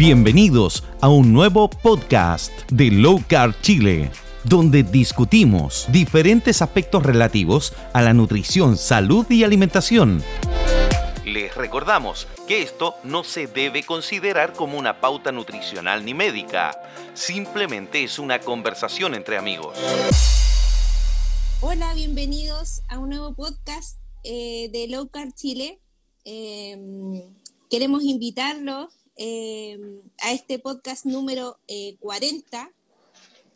Bienvenidos a un nuevo podcast de Low Carb Chile, donde discutimos diferentes aspectos relativos a la nutrición, salud y alimentación. Les recordamos que esto no se debe considerar como una pauta nutricional ni médica, simplemente es una conversación entre amigos. Hola, bienvenidos a un nuevo podcast eh, de Low Carb Chile. Em, queremos invitarlos em, a este podcast número 40. Eh,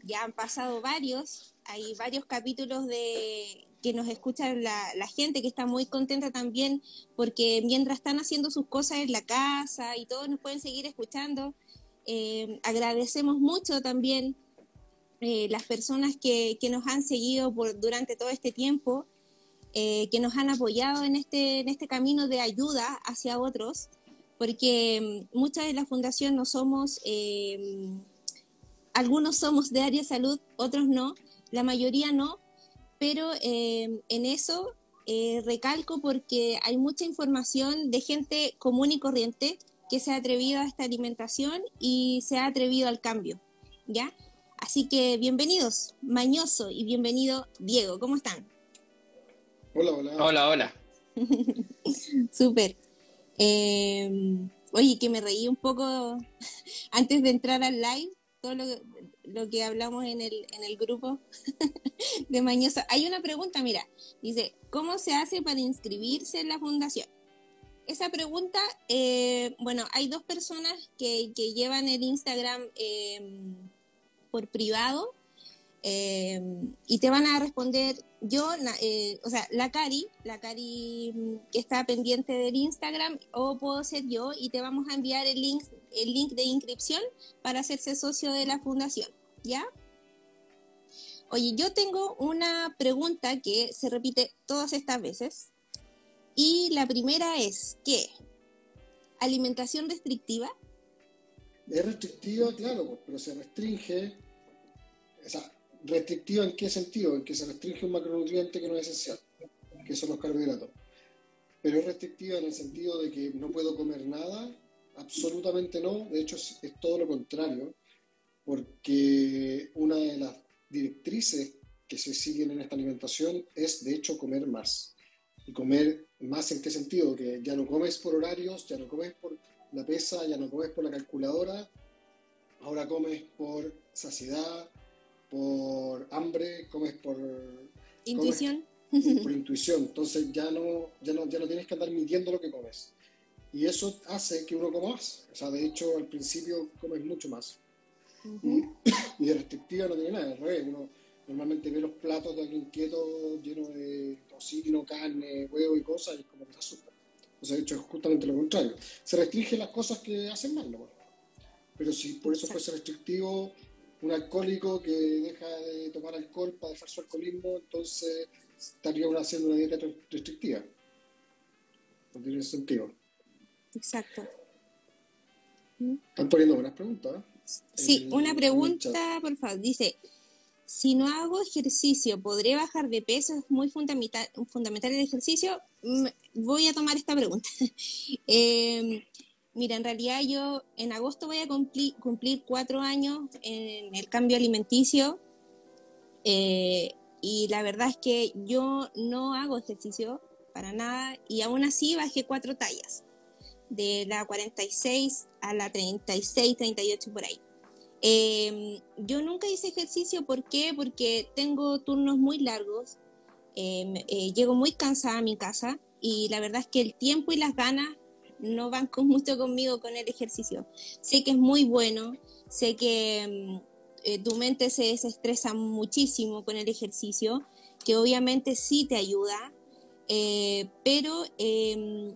ya han pasado varios, hay varios capítulos de que nos escucha la, gente que está muy contenta también porque mientras están haciendo sus cosas en la casa y todos nos pueden seguir escuchando. Em, agradecemos mucho también eh, las personas que, que, nos han seguido por, durante todo este tiempo, eh, que nos han apoyado en este, en este camino de ayuda hacia otros, porque mm, muchas de la fundación no somos, eh, algunos somos de área salud, otros no, la mayoría no, pero en eso recalco porque hay mucha información de gente común y corriente que se ha atrevido a esta alimentación y se ha atrevido al cambio, ¿ya? Así que bienvenidos, Mañoso, y bienvenido, Diego. ¿Cómo están? Hola, hola. Hola, hola. Súper. Em, oye, que me reí un poco antes de entrar al live, todo lo, que hablamos en el, en el grupo de Mañoso. Hay una pregunta, mira, dice, ¿cómo se hace para inscribirse en la fundación? Esa pregunta, eh, bueno, hay dos personas que, que llevan el Instagram eh, por privado eh, y te van a responder yo, eh, o sea, la Cari, la Cari mm, que está pendiente del Instagram, o puedo ser yo y te vamos a enviar el link, el link de inscripción para hacerse socio de la fundación, ¿ya? Oye, yo tengo una pregunta que se repite todas estas veces y la primera es ¿qué? alimentación restrictiva. Es restrictiva, claro, pero se restringe o sea, ¿restrictiva en qué sentido? En que se restringe un macronutriente que no es esencial, que son los carbohidratos. Pero es restrictiva en el sentido de que no puedo comer nada, absolutamente no, de hecho es, todo lo contrario, porque una de las directrices que se siguen en esta alimentación es de hecho comer más. ¿Y comer más en qué sentido? Que ya no comes por horarios, ya no comes por la pesa, ya no comes por la calculadora, ahora comes por saciedad, por hambre, comes por... Intuición. por intuición. Entonces ya no, ya, no, ya no tienes que andar midiendo lo que comes. Y eso hace que uno coma más. O sea, de hecho, al principio comes mucho más. y, de restrictiva no tiene nada, al revés. Uno normalmente ve los platos de alguien quieto llenos de tocino, carne, huevo y cosas, y es como que se asusta. O sea, de hecho, es justamente lo contrario. Se restringen las cosas que hacen mal, ¿no? Pero si por eso fuese restrictivo, un alcohólico que deja de tomar alcohol para dejar su alcoholismo, entonces estaría haciendo una dieta restrictiva. No tiene sentido. Exacto. Están poniendo buenas preguntas. Sí, una pregunta, por favor. Dice, si no hago ejercicio, ¿podré bajar de peso? Es muy fundamental, fundamental el ejercicio. Mm, voy a tomar esta pregunta. eh, Mira, en realidad yo en agosto voy a cumplir, cuatro años en el cambio alimenticio eh, y la verdad es que yo no hago ejercicio para nada y aún así bajé cuatro tallas, de la 46 a la 36, 38 por ahí. Em, yo nunca hice ejercicio, ¿por qué? Porque tengo turnos muy largos, em, eh, llego muy cansada a mi casa y la verdad es que el tiempo y las ganas no van con mucho conmigo con el ejercicio. Sé que es muy bueno, sé que mm, eh, tu mente se desestresa muchísimo con el ejercicio, que obviamente sí te ayuda, eh, pero em,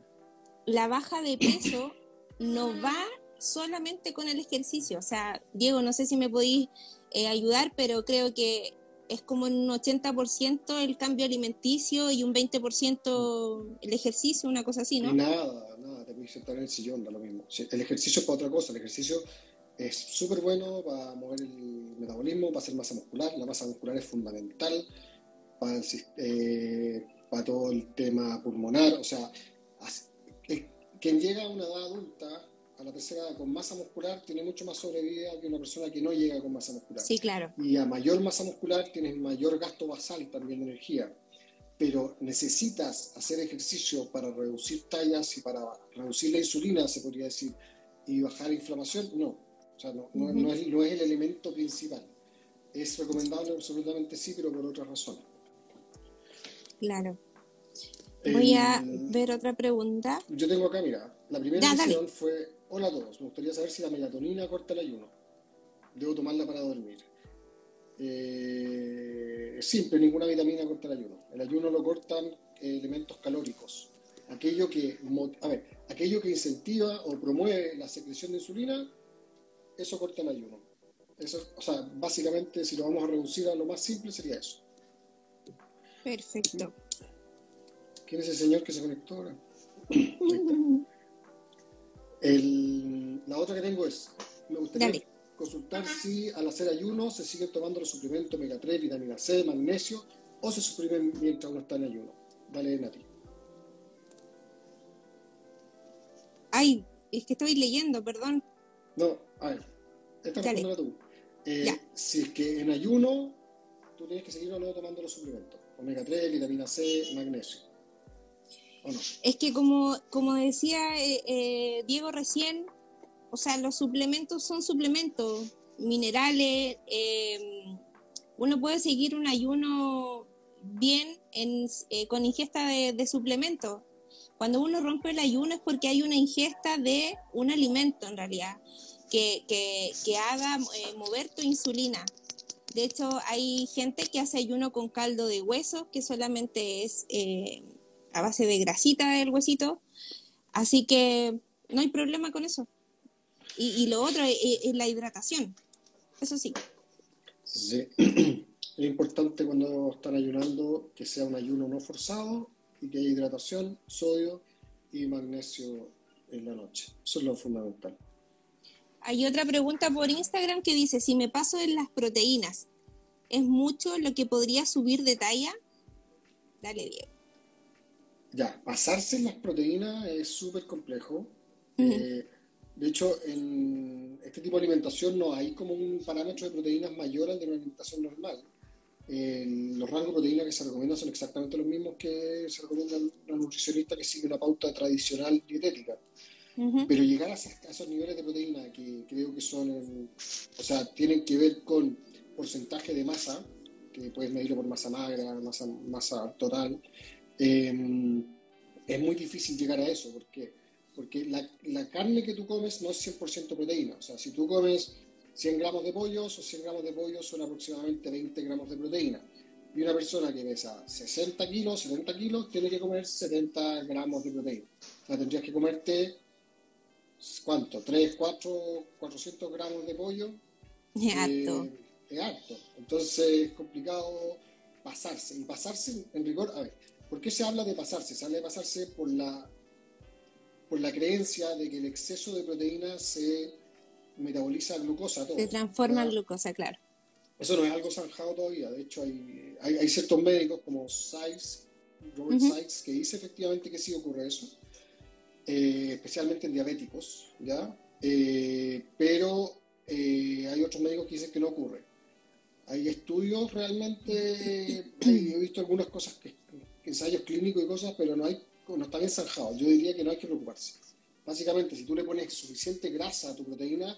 la baja de peso no va solamente con el ejercicio. O sea, Diego, no sé si me podéis eh, ayudar, pero creo que es como un 80% el cambio alimenticio y un 20% el ejercicio, una cosa así, ¿no? Nada, sentar en el sillón, da lo mismo. El ejercicio es para otra cosa, el ejercicio es súper bueno para mover el metabolismo, para hacer masa muscular, la masa muscular es fundamental para, eh, para todo el tema pulmonar, o sea, quien llega a una edad adulta a la tercera edad con masa muscular tiene mucho más sobrevida que una persona que no llega con masa muscular. Sí, claro. Y a mayor masa muscular tienes mayor gasto basal también de energía. Pero necesitas hacer ejercicio para reducir tallas y para reducir la insulina, se podría decir, y bajar inflamación. No, o sea, no, no, no, es, no es el elemento principal. Es recomendable absolutamente sí, pero por otras razones. Claro. Voy a ver otra pregunta. Yo tengo acá, mira, la primera ya, fue, hola a todos, me gustaría saber si la melatonina corta el ayuno. Debo tomarla para dormir. Eh, simple, ninguna vitamina corta el ayuno. El ayuno lo cortan elementos calóricos. Aquello que, a ver, aquello que incentiva o promueve la secreción de insulina, eso corta el ayuno. Eso, o sea, básicamente, si lo vamos a reducir a lo más simple, sería eso. Perfecto. ¿Quién es el señor que se conectó ahora? la otra que tengo es, me gustaría consultar si al hacer ayuno se siguen tomando los suplementos omega 3, vitamina C, magnesio, o se suprimen mientras uno está en ayuno. Dale, Nati. Ay, es que estoy leyendo, perdón. No, a ver, esta responde tú. Eh, si es que en ayuno tú tienes que seguir o no tomando los suplementos, omega 3, vitamina C, magnesio. Es que como, como decía eh, eh, Diego recién, o sea, los suplementos son suplementos, minerales, em, uno puede seguir un ayuno bien eh, con ingesta de, suplementos. Cuando uno rompe el ayuno es porque hay una ingesta de un alimento en realidad, que, que haga mover tu insulina. De hecho, hay gente que hace ayuno con caldo de hueso, que solamente es a base de grasita del huesito. Así que no hay problema con eso. Y, lo otro es, la hidratación. Eso sí. Sí. Es importante cuando están ayunando que sea un ayuno no forzado y que haya hidratación, sodio y magnesio en la noche. Eso es lo fundamental. Hay otra pregunta por Instagram que dice, si me paso en las proteínas, ¿es mucho lo que podría subir de talla? Dale, Diego. Ya, pasarse en las proteínas es súper complejo. Eh, de hecho, en este tipo de alimentación no hay como un parámetro de proteínas mayor al de una alimentación normal. los rangos de proteínas que se recomiendan son exactamente los mismos que se recomiendan la nutricionista que sigue la pauta tradicional dietética. Pero llegar a, esos niveles de proteína que creo que son, o sea, tienen que ver con porcentaje de masa, que puedes medirlo por masa magra, masa, masa total, Em, es muy difícil llegar a eso. porque Porque la, la, carne que tú comes no es 100% proteína. O sea, si tú comes 100 gramos de pollo, o 100 gramos de pollo son aproximadamente 20 gramos de proteína. Y una persona que pesa 60 kilos, 70 kilos, tiene que comer 70 gramos de proteína. O sea, tendrías que comerte, ¿cuánto? 3, 4, 400 gramos de pollo. Es harto. Eh, es harto. Entonces es complicado pasarse. Y pasarse en rigor, a ver, ¿Por qué se habla de pasarse? Se habla de pasarse por la, por la creencia de que el exceso de proteína se metaboliza glucosa. Todo, se transforma en glucosa, claro. Eso no es algo zanjado todavía. De hecho, hay, hay, ciertos médicos como Sykes, Robert Sykes, que dice efectivamente que sí ocurre eso, eh, especialmente en diabéticos, ¿ya? Eh, pero eh, hay otros médicos que dicen que no ocurre. Hay estudios realmente, he visto algunas cosas que ensayos clínicos y cosas, pero no, hay, no está bien zanjado. Yo diría que no hay que preocuparse. Básicamente, si tú le pones suficiente grasa a tu proteína,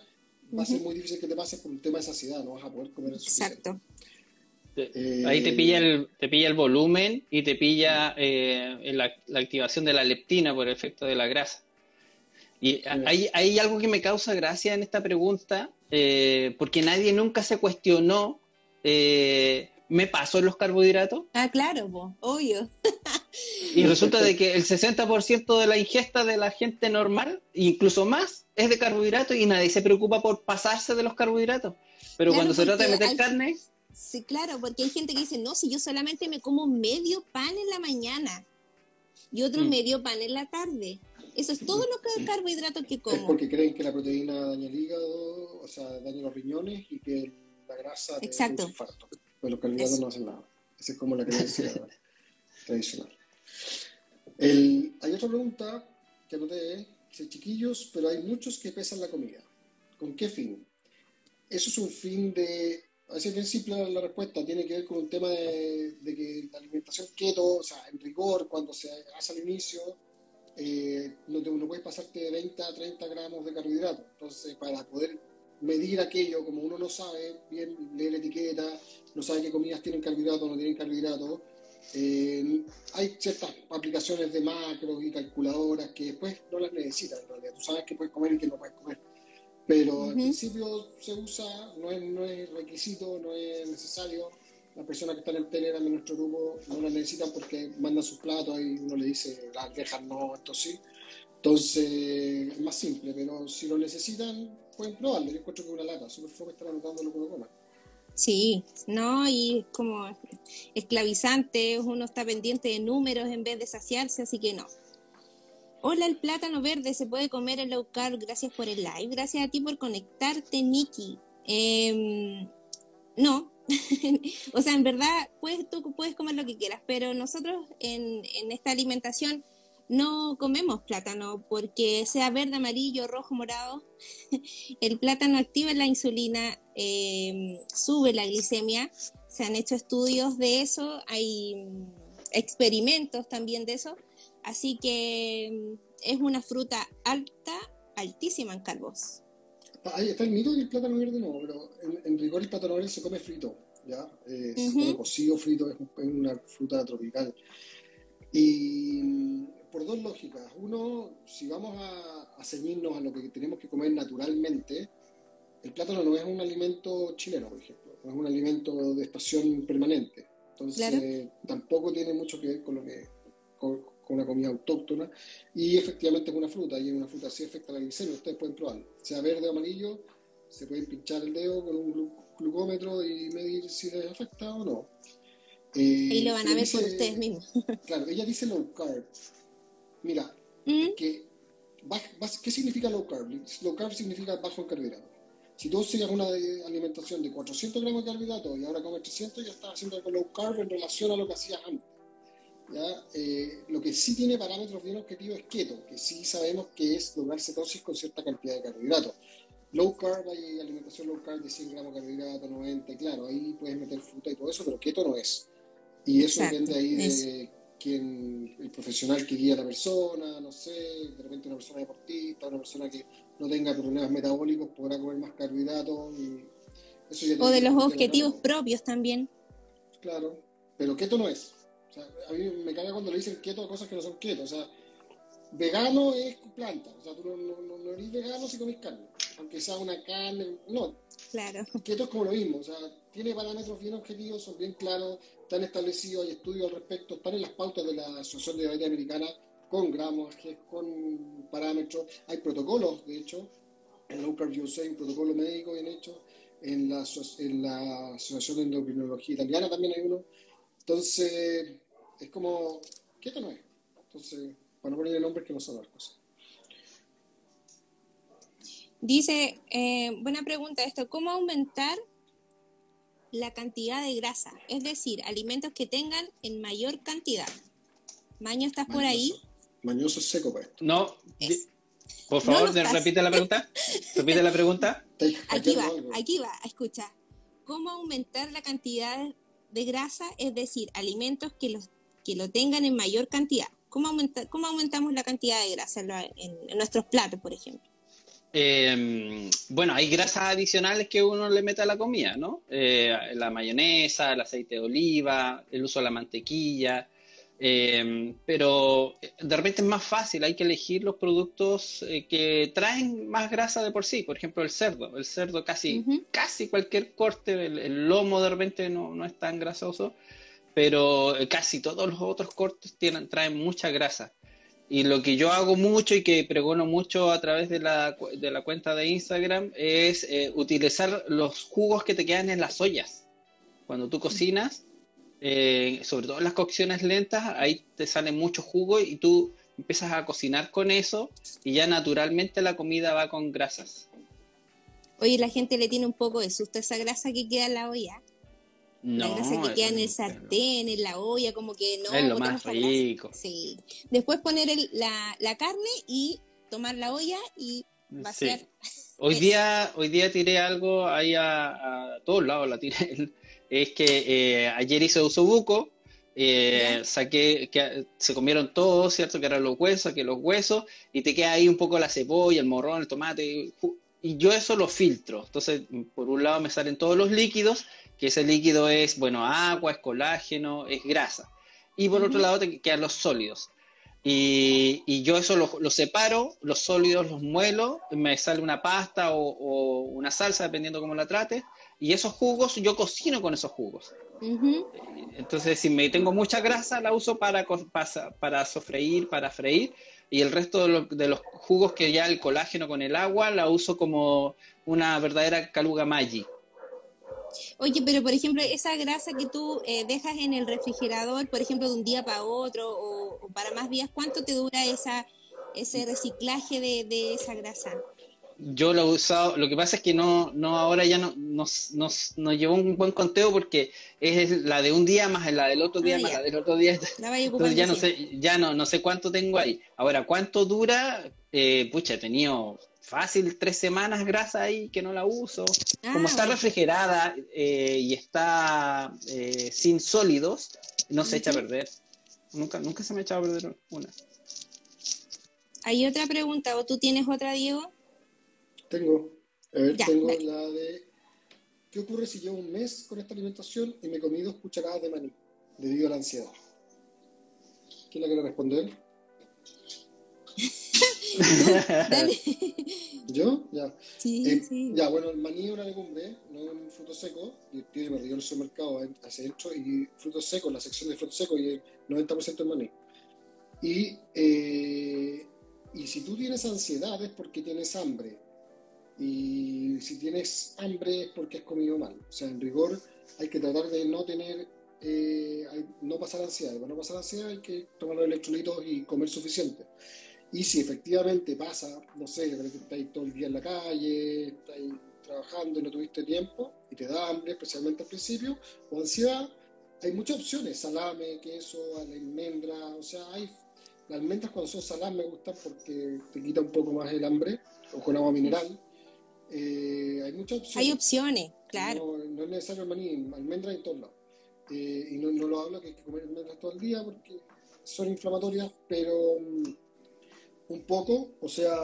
va a ser muy difícil que te pases por un tema de saciedad, no vas a poder comer suficiente. Exacto. Eh, Ahí te pilla el, te pilla el volumen y te pilla eh, la, activación de la leptina por efecto de la grasa. Y hay, hay, algo que me causa gracia en esta pregunta, eh, porque nadie nunca se cuestionó ¿me paso los carbohidratos? Ah, claro, obvio. y resulta de que el 60% de la ingesta de la gente normal, incluso más, es de carbohidratos y nadie se preocupa por pasarse de los carbohidratos. Pero cuando se trata de meter carne... Sí, claro, porque hay gente que dice, no, si yo solamente me como medio pan en la mañana y otro mm. medio pan en la tarde. Eso es todo lo que carbohidratos que como. Es porque creen que la proteína daña el hígado, o sea, daña los riñones y que la grasa Exacto. infarto pues los carbohidratos no hacen nada. Esa es como la creencia tradicional. hay otra pregunta que anoté chiquillos, pero hay muchos que pesan la comida. ¿Con qué fin? Eso es un fin de... Así es bien simple la respuesta, tiene que ver con un tema de, que la alimentación keto, o sea, en rigor, cuando se hace al inicio, eh, no, te, no puedes pasarte de 20 a 30 gramos de carbohidratos. Entonces, para poder medir aquello, como uno no sabe bien leer etiqueta, no sabe qué comidas tienen carbohidratos o no tienen carbohidratos, eh, hay ciertas aplicaciones de macros y calculadoras que después no las necesitas en realidad. Tú sabes qué puedes comer y qué no puedes comer. Pero al principio se usa, no es, no es requisito, no es necesario. Las personas que están en Telegram en nuestro grupo no las necesitan porque mandan sus platos y uno le dice las dejan no, esto sí. Entonces es más simple, pero si lo necesitan, pueden que una anotando lo que. Sí, no, y como esclavizante, uno está pendiente de números en vez de saciarse, así que no. Hola, el plátano verde se puede comer en low carb, gracias por el live, gracias a ti por conectarte, Nikki. Em, no, o sea, en verdad, pues, tú puedes comer lo que quieras, pero nosotros en, en esta alimentación no comemos plátano porque sea verde, amarillo, rojo, morado. El plátano activa la insulina, eh, sube la glicemia. Se han hecho estudios de eso, hay mm, experimentos también de eso. Así que mm, es una fruta alta, altísima en carbos. Ahí está el mito del plátano verde, no, pero en, rigor el plátano verde se come frito, ¿ya? Eh, se come cocido frito, es una fruta tropical. Y por dos lógicas. Uno, si vamos a, a ceñirnos a lo que tenemos que comer naturalmente, el plátano no es un alimento chileno, por ejemplo, no es un alimento de estación permanente. Entonces, tampoco tiene mucho que ver con lo que con, una comida autóctona y efectivamente es una fruta y una fruta sí afecta la glicemia, ustedes pueden probarlo, sea verde o amarillo, se pueden pinchar el dedo con un glucómetro y medir si les afecta o no. y lo van a ver por ustedes mismos. claro, ella dice low carb. Mira, ¿Mm? que, ¿qué significa low carb? Low carb significa bajo en carbohidratos. Si tú sigues una alimentación de 400 gramos de carbohidratos y ahora comes 300, ya estás haciendo algo low carb en relación a lo que hacías antes. ¿ya? Eh, lo que sí tiene parámetros bien objetivos es keto, que sí sabemos que es lograr cetosis con cierta cantidad de carbohidratos. Low carb, hay alimentación low carb de 100 gramos de carbohidratos, 90, claro, ahí puedes meter fruta y todo eso, pero keto no es. Y eso depende ahí de quien, el profesional que guía a la persona, no sé, de repente una persona deportista, una persona que no tenga problemas metabólicos podrá comer más carbohidratos. Y o de los objetivos propios también. Claro, pero keto no es. O sea, a mí me caga cuando le dicen keto a cosas que no son keto. O sea, vegano es planta. O sea, tú no, no, no eres vegano si comes carne. Aunque sea una carne. No. Claro. Keto es como lo mismo. O sea, tiene parámetros bien objetivos, son bien claros están establecidos, hay estudios al respecto, están en las pautas de la Asociación de Diabetes Americana con gramos, con parámetros, hay protocolos, de hecho, en Low Carb USA hay un protocolo médico bien hecho, en la, en la Asociación de Endocrinología Italiana también hay uno, entonces es como, ¿qué esto no es? Entonces, para no ponerle nombres que no son las cosas. Dice, eh, buena pregunta esto, ¿cómo aumentar la cantidad de grasa, es decir, alimentos que tengan en mayor cantidad. Maño, ¿estás por ahí? Mañoso seco para esto. No, por favor, repite la pregunta. Repite la pregunta. Aquí va, aquí va, escucha. ¿Cómo aumentar la cantidad de grasa? Es decir, alimentos que, los, que lo tengan en mayor cantidad. ¿Cómo, cómo aumentamos la cantidad de grasa en nuestros platos, por ejemplo? Eh, bueno, hay grasas adicionales que uno le mete a la comida, ¿no? Eh, la mayonesa, el aceite de oliva, el uso de la mantequilla. Eh, pero de repente es más fácil, hay que elegir los productos eh, que traen más grasa de por sí. Por ejemplo, el cerdo. El cerdo casi, casi cualquier corte, el, lomo de repente no, no, es tan grasoso, pero casi todos los otros cortes tienen, traen mucha grasa. Y lo que yo hago mucho y que pregono mucho a través de la, de la cuenta de Instagram es eh, utilizar los jugos que te quedan en las ollas. Cuando tú cocinas, eh, sobre todo en las cocciones lentas, ahí te sale mucho jugo y tú empiezas a cocinar con eso y ya naturalmente la comida va con grasas. Oye, la gente le tiene un poco de susto a esa grasa que queda en la olla la grasa que queda en el sartén, en la olla, como que no. Es lo más rico. Sí. Después poner la, carne y tomar la olla y vaciar. Hoy día, hoy día tiré algo ahí a, todos lados, la tiré. Es que eh, ayer hice uso buco, eh, saqué, que se comieron todos, ¿cierto? Que eran los huesos, que los huesos, y te queda ahí un poco la cebolla, el morrón, el tomate, y yo eso lo filtro. Entonces, por un lado me salen todos los líquidos, que ese líquido es, bueno, agua, es colágeno, es grasa. Y por otro lado te quedan los sólidos. Y, yo eso lo, separo, los sólidos los muelo, me sale una pasta o, una salsa, dependiendo cómo la trate, y esos jugos yo cocino con esos jugos. Entonces, si me tengo mucha grasa, la uso para, para, para sofreír, para freír, y el resto de, los jugos que ya el colágeno con el agua, la uso como una verdadera caluga Maggi. Oye, pero por ejemplo, esa grasa que tú eh, dejas en el refrigerador, por ejemplo, de un día para otro o, para más días, ¿cuánto te dura esa, ese reciclaje de, esa grasa? Yo lo he usado, lo que pasa es que no, no ahora ya no nos, nos, llevó un buen conteo porque es la de un día más la del otro día ah, más la del otro día. Entonces ya no sé, ya no, no sé cuánto tengo ahí. Ahora, ¿cuánto dura? Eh, pucha, he tenido fácil tres semanas grasa ahí que no la uso. Como está ah. refrigerada eh, y está eh, sin sólidos, no se echa a perder. Nunca, nunca se me ha echado a perder una. Hay otra pregunta, ¿o tú tienes otra, Diego? Tengo. A ver, tengo la de ¿qué ocurre si llevo un mes con esta alimentación y me comí dos cucharadas de maní debido a la ansiedad? ¿Quién la quiere responder? ¿Yo? Ya. Sí, eh, sí. Ya, bueno, el maní es una legumbre, no es un fruto seco. Y tiene me en el supermercado hacia adentro y frutos secos, la sección de frutos secos y el 90% es maní. Y, eh, y si tú tienes ansiedad es porque tienes hambre. Y si tienes hambre es porque has comido mal. O sea, en rigor hay que tratar de no tener, eh, no pasar ansiedad. Para no pasar ansiedad hay que tomar los electrolitos y comer suficiente. Y si efectivamente pasa, no sé, que estáis todo el día en la calle, estáis trabajando y no tuviste tiempo y te da hambre, especialmente al principio, o ansiedad, hay muchas opciones, salame, queso, almendra, o sea, hay las almendras cuando son saladas me gustan porque te quita un poco más el hambre, o con agua mineral. Eh, hay muchas opciones. Hay opciones, claro. No, es necesario maní, almendras en todos lados. Eh, y no, no, lo hablo que hay que comer almendras todo el día porque son inflamatorias, pero mm, un poco, o sea,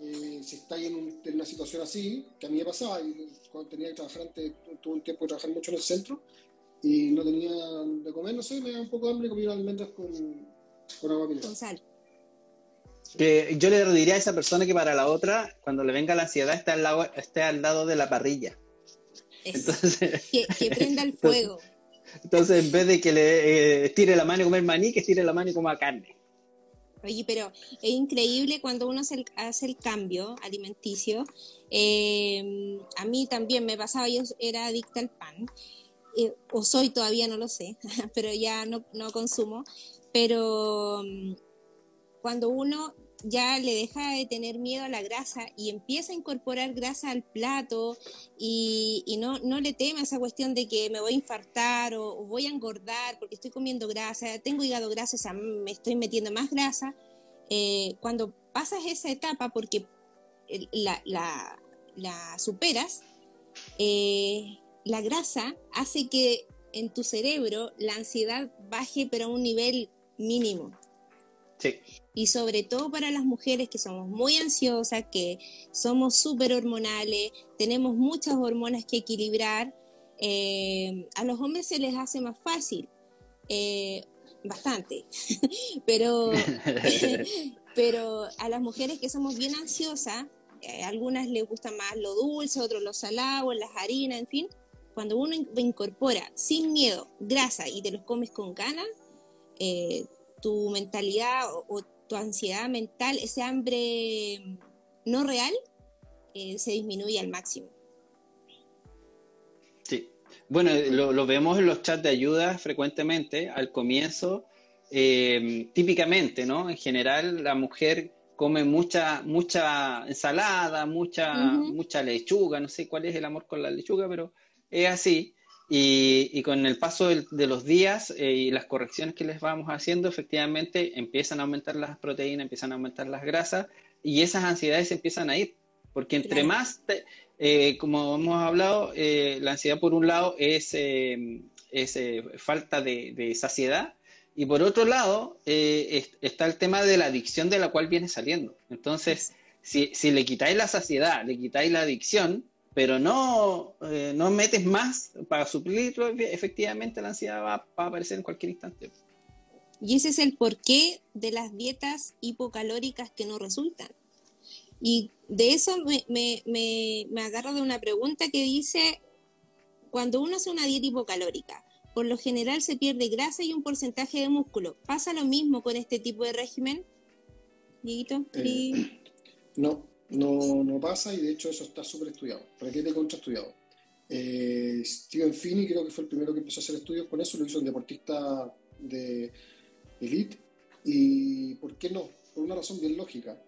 eh, si estáis en, una situación así, que a mí me pasaba, y cuando tenía que trabajar antes, tuve un tiempo de trabajar mucho en el centro, y no tenía de comer, no sé, me da un poco de hambre y comía almendras con, con agua mineral. Con sal. Que yo le diría a esa persona que para la otra, cuando le venga la ansiedad, esté al lado, esté al lado de la parrilla. Entonces, que, prenda el fuego. Entonces, en vez de que le eh, tire la mano y comer maní, que tire la mano y coma carne. Oye, pero es increíble cuando uno hace el, cambio alimenticio. Eh, a mí también me pasaba, yo era adicta al pan, eh, o soy todavía, no lo sé, pero ya no, no consumo. Pero mm, cuando uno ya le deja de tener miedo a la grasa y empieza a incorporar grasa al plato y, no, no, le teme a esa cuestión de que me voy a infartar o, voy a engordar porque estoy comiendo grasa, tengo hígado grasa, o sea, me estoy metiendo más grasa. Eh, cuando pasas esa etapa porque la, la, superas, eh, la grasa hace que en tu cerebro la ansiedad baje pero a un nivel mínimo. Sí. Y sobre todo para las mujeres que somos muy ansiosas, que somos súper hormonales, tenemos muchas hormonas que equilibrar, eh, a los hombres se les hace más fácil, eh, bastante, pero, pero a las mujeres que somos bien ansiosas, eh, algunas les gusta más lo dulce, otros lo salado, las harinas, en fin, cuando uno incorpora sin miedo grasa y te los comes con ganas, tu mentalidad o, tu ansiedad mental, ese hambre no real, eh, se disminuye al máximo. Sí, bueno, lo, vemos en los chats de ayuda frecuentemente al comienzo. Eh, típicamente, ¿no? En general, la mujer come mucha, mucha ensalada, mucha, mucha lechuga, no sé cuál es el amor con la lechuga, pero es así. Y, con el paso de, los días eh, y las correcciones que les vamos haciendo, efectivamente empiezan a aumentar las proteínas, empiezan a aumentar las grasas y esas ansiedades empiezan a ir. Porque entre más, eh, como hemos hablado, eh, la ansiedad por un lado es, es falta de, saciedad y por otro lado está el tema de la adicción de la cual viene saliendo. Entonces, si, si le quitáis la saciedad, le quitáis la adicción, pero no, eh, no metes más para suplirlo, efectivamente la ansiedad va, a aparecer en cualquier instante. Y ese es el porqué de las dietas hipocalóricas que no resultan. Y de eso me, me, me, me agarro de una pregunta que dice, cuando uno hace una dieta hipocalórica, por lo general se pierde grasa y un porcentaje de músculo. ¿Pasa lo mismo con este tipo de régimen? Dieguito, eh, no, no, no pasa y de hecho eso está súper estudiado, requiere contra estudiado. Eh, Steven Finney creo que fue el primero que empezó a hacer estudios con eso, lo hizo un deportista de elite. ¿Y por qué no? Por una razón bien lógica.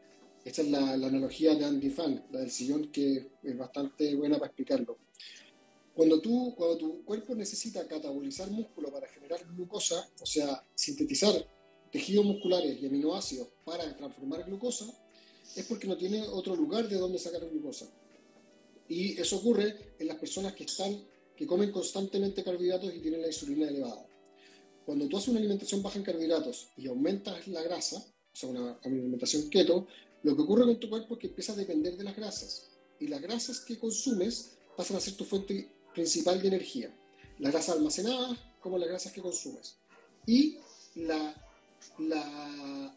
Esta es la, analogía de Andy Fan, la del sillón, que es bastante buena para explicarlo. Cuando, tú, cuando tu cuerpo necesita catabolizar músculo para generar glucosa, o sea, sintetizar tejidos musculares y aminoácidos para transformar glucosa, es porque no tiene otro lugar de donde sacar glucosa. Y eso ocurre en las personas que están que comen constantemente carbohidratos y tienen la insulina elevada. Cuando tú haces una alimentación baja en carbohidratos y aumentas la grasa, o sea, una alimentación keto, lo que ocurre con tu cuerpo es que empieza a depender de las grasas. Y las grasas que consumes pasan a ser tu fuente principal de energía. Las grasas almacenadas como las grasas que consumes. Y la, la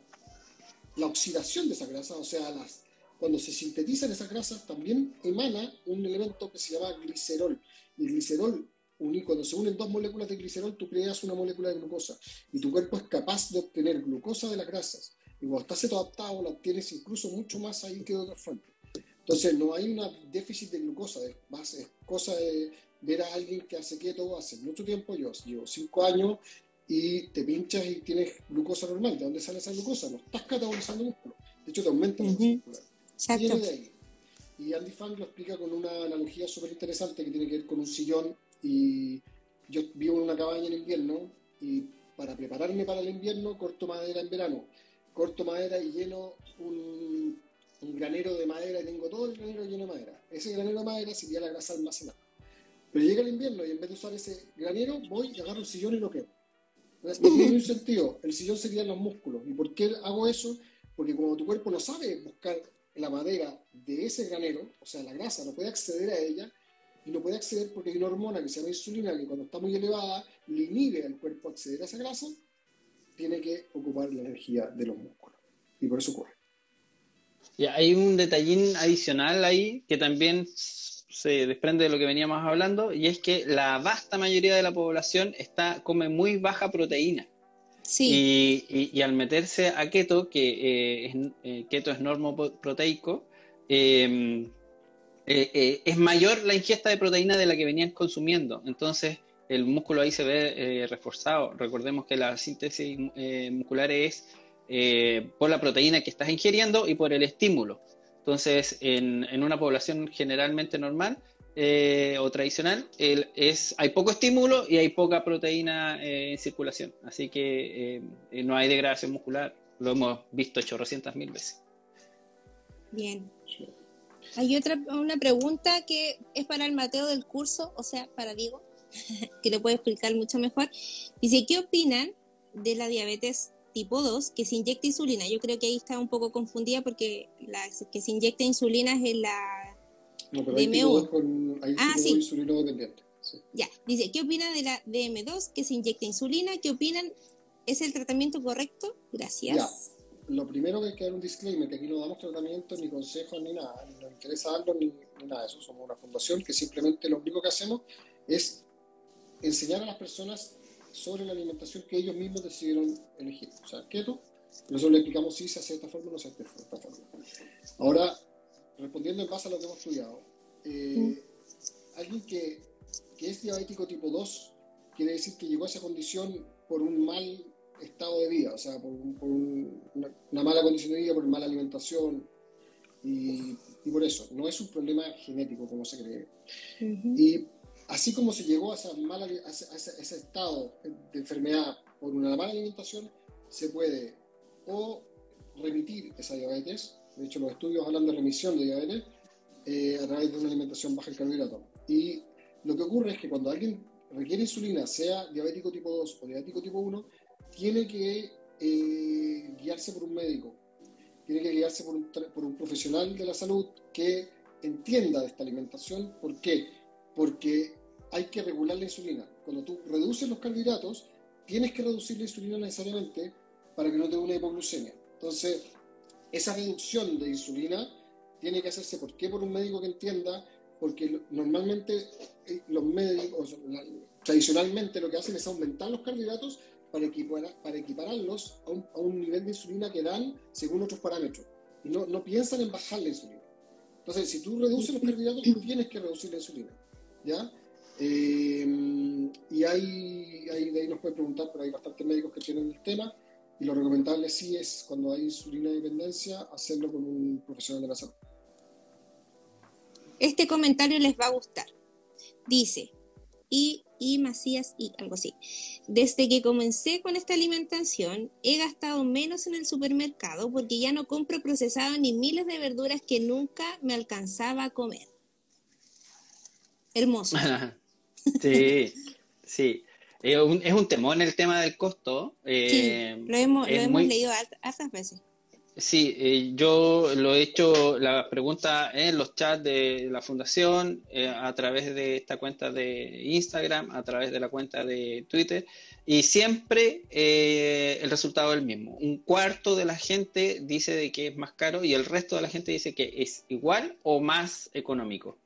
la oxidación de esa grasa, o sea, las, cuando se sintetizan esas grasas, también emana un elemento que se llama glicerol. Y glicerol, cuando se unen dos moléculas de glicerol, tú creas una molécula de glucosa. Y tu cuerpo es capaz de obtener glucosa de las grasas. Y cuando estás adaptado, la obtienes incluso mucho más ahí que de otra fuente. Entonces, no hay un déficit de glucosa. Es, es cosa de ver a alguien que hace keto hace mucho tiempo. Yo llevo cinco años y te pinchas y tienes glucosa normal. ¿De dónde sale esa glucosa? No estás catabolizando músculo. De hecho, te aumenta la uh Viene de ahí. Y Andy Fang lo explica con una analogía súper interesante que tiene que ver con un sillón. Y yo vivo en una cabaña en invierno y para prepararme para el invierno corto madera en verano. Corto madera y lleno un, un granero de madera y tengo todo el granero lleno de madera. Ese granero de madera sería la grasa almacenada. Pero llega el invierno y en vez de usar ese granero, voy y agarro el sillón y lo quemo. Tiene un sentido. El sillón serían los músculos. ¿Y por qué hago eso? Porque como tu cuerpo no sabe buscar la madera de ese granero, o sea, la grasa, no puede acceder a ella, y no puede acceder porque hay una hormona que se llama insulina que cuando está muy elevada le inhibe al cuerpo acceder a esa grasa, tiene que ocupar la energía de los músculos. Y por eso ocurre. Y hay un detallín adicional ahí que también se desprende de lo que veníamos hablando, y es que la vasta mayoría de la población está, come muy baja proteína. Sí. Y, al meterse a keto, que eh, es, eh, keto es normoproteico, em, eh, es mayor la ingesta de proteína de la que venían consumiendo. Entonces, el músculo ahí se ve reforzado. Recordemos que la síntesis muscular es por la proteína que estás ingiriendo y por el estímulo. Entonces, en, una población generalmente normal eh, o tradicional, es, hay poco estímulo y hay poca proteína eh, en circulación. Así que eh, no hay degradación muscular. Lo hemos visto chorrocientas mil veces. Bien. Hay otra una pregunta que es para el Mateo del curso, o sea, para Diego, que lo puede explicar mucho mejor. Dice, ¿qué opinan de la diabetes tipo 2 que se inyecta insulina. Yo creo que ahí está un poco confundida porque la que se inyecta insulina es en la no, pero. Con, ah, sí. Ya, dice, ¿qué opina de la DM2 que se inyecta insulina? ¿Qué opinan? ¿Es el tratamiento correcto? Gracias. Ya. Lo primero que hay que dar un disclaimer, que aquí no damos tratamientos, ni consejos, ni nada, ni nos interesa darlo, ni, ni nada de eso. Somos una fundación que simplemente lo único que hacemos es enseñar a las personas sobre la alimentación que ellos mismos decidieron elegir. O sea, keto, nosotros le explicamos si se hace de esta forma o no se hace de esta forma. Ahora, respondiendo en base a lo que hemos estudiado, eh, mm. alguien que, que, es diabético tipo 2 quiere decir que llegó a esa condición por un mal estado de vida, o sea, por, una, mala condición de vida, por mala alimentación, y, y, por eso, no es un problema genético como se cree. Y así como se llegó a, ese, estado de enfermedad por una mala alimentación, se puede o remitir esa diabetes, de hecho los estudios hablan de remisión de diabetes, eh, a través de una alimentación baja en carbohidratos. Y lo que ocurre es que cuando alguien requiere insulina, sea diabético tipo 2 o diabético tipo 1, tiene que eh, guiarse por un médico, tiene que guiarse por un, por un profesional de la salud que entienda de esta alimentación. ¿Por qué? Porque hay que regular la insulina. Cuando tú reduces los carbohidratos, tienes que reducir la insulina necesariamente para que no te dé una hipoglucemia. Entonces, esa reducción de insulina tiene que hacerse, ¿por qué? Por un médico que entienda, porque normalmente eh, los médicos, tradicionalmente lo que hacen es aumentar los carbohidratos para, para equipararlos a un, a un, nivel de insulina que dan según otros parámetros. Y no, no piensan en bajar la insulina. Entonces, si tú reduces los carbohidratos, tienes que reducir la insulina. ¿Ya? Eh, y hay, de ahí nos pueden preguntar, pero hay bastantes médicos que tienen el tema. Y lo recomendable sí es, cuando hay insulina dependencia, hacerlo con un profesional de la salud. Este comentario les va a gustar. Dice, y, y Macías y algo así. Desde que comencé con esta alimentación, he gastado menos en el supermercado porque ya no compro procesado ni miles de verduras que nunca me alcanzaba a comer. Hermoso. sí, sí. Es un, es un temón el tema del costo. Eh, lo hemos, lo hemos leído hartas veces. Sí, eh, yo lo he hecho la pregunta en los chats de la fundación, eh, a través de esta cuenta de Instagram, a través de la cuenta de Twitter, y siempre eh, el resultado es el mismo. Un cuarto de la gente dice de que es más caro y el resto de la gente dice que es igual o más económico.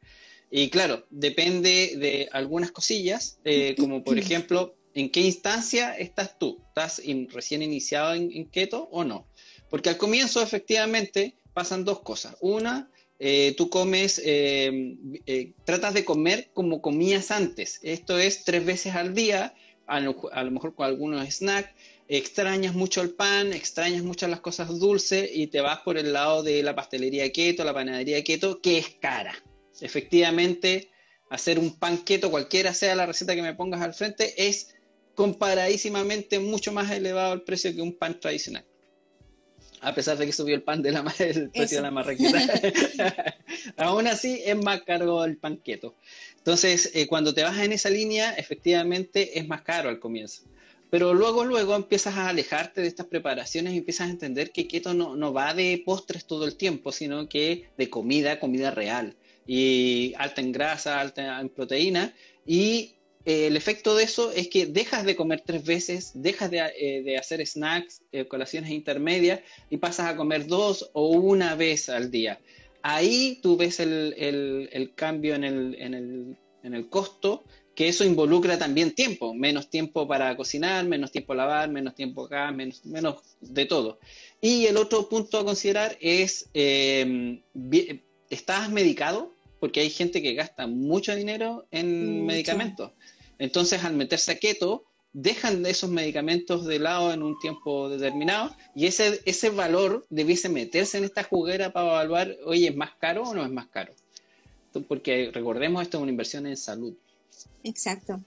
Y claro, depende de algunas cosillas, como por ejemplo, ¿en qué instancia estás tú? ¿Estás recién iniciado en keto o no? Porque al comienzo efectivamente pasan dos cosas. Una, eh, tú comes, eh, eh, tratas de comer como comías antes. Esto es tres veces al día, a lo, mejor con algunos snacks. Extrañas mucho el pan, extrañas muchas las cosas dulces y te vas por el lado de la pastelería keto, la panadería keto, que es cara. Efectivamente, hacer un pan keto, cualquiera sea la receta que me pongas al frente, es comparadísimamente mucho más elevado el precio que un pan tradicional a pesar de que subió el pan de la el precio de la marraqueta. Aún así es más caro el panqueto. Entonces, eh, cuando te vas en esa línea, efectivamente es más caro al comienzo. Pero luego, luego empiezas a alejarte de estas preparaciones y empiezas a entender que keto no, no va de postres todo el tiempo, sino que de comida, comida real. Y alta en grasa, alta en proteína. Y el efecto de eso es que dejas de comer tres veces, dejas de, eh, hacer snacks, eh, colaciones intermedias y pasas a comer dos o una vez al día. Ahí tú ves el, cambio en el, costo, que eso involucra también tiempo, menos tiempo para cocinar, menos tiempo lavar, menos tiempo acá, menos, menos de todo. Y el otro punto a considerar es, eh, ¿estás medicado? Porque hay gente que gasta mucho dinero en medicamentos. Entonces, al meterse a keto, dejan esos medicamentos de lado en un tiempo determinado y ese, ese valor debiese meterse en esta juguera para evaluar, oye, ¿es más caro o no es más caro? Porque recordemos, esto es una inversión en salud. Exacto.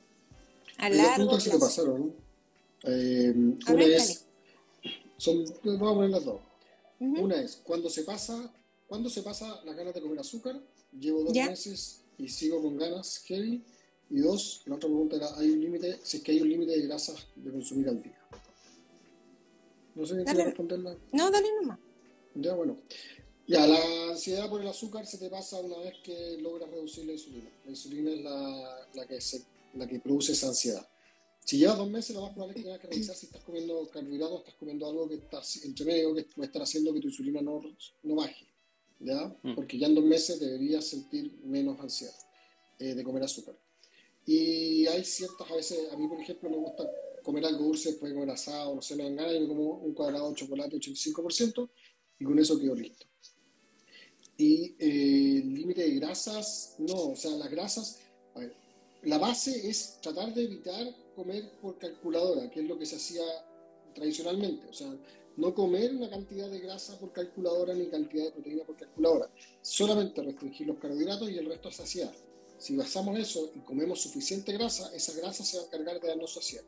A largo se pasaron. Eh, una es, son, vamos a poner las dos. Una es, cuando se pasa, cuando se pasa las ganas de comer azúcar, llevo dos meses y sigo con ganas heavy. Y dos, la otra pregunta era, ¿hay un límite, si es que hay un límite de grasas de consumir al día? No sé si quiero responderla. No, dale nomás. Ya, bueno. Ya, la ansiedad por el azúcar se te pasa una vez que logras reducir la insulina. La insulina es la, la que, se, la que produce esa ansiedad. Si llevas dos meses, lo más probable es que tengas que revisar si estás comiendo carbohidratos, estás comiendo algo que está entre medio, que puede estar haciendo que tu insulina no, no baje. ¿Ya? Mm. Porque ya en dos meses deberías sentir menos ansiedad eh, de comer azúcar. Y hay ciertas, a veces, a mí por ejemplo me gusta comer algo dulce después de comer asado, no sé, me dan ganas y me como un cuadrado de chocolate 85% y con eso quedo listo. Y eh, el límite de grasas, no, o sea, las grasas, a ver, la base es tratar de evitar comer por calculadora, que es lo que se hacía tradicionalmente, o sea, no comer una cantidad de grasa por calculadora ni cantidad de proteína por calculadora, solamente restringir los carbohidratos y el resto es saciar Si basamos eso y comemos suficiente grasa, esa grasa se va a encargar de darnos saciedad.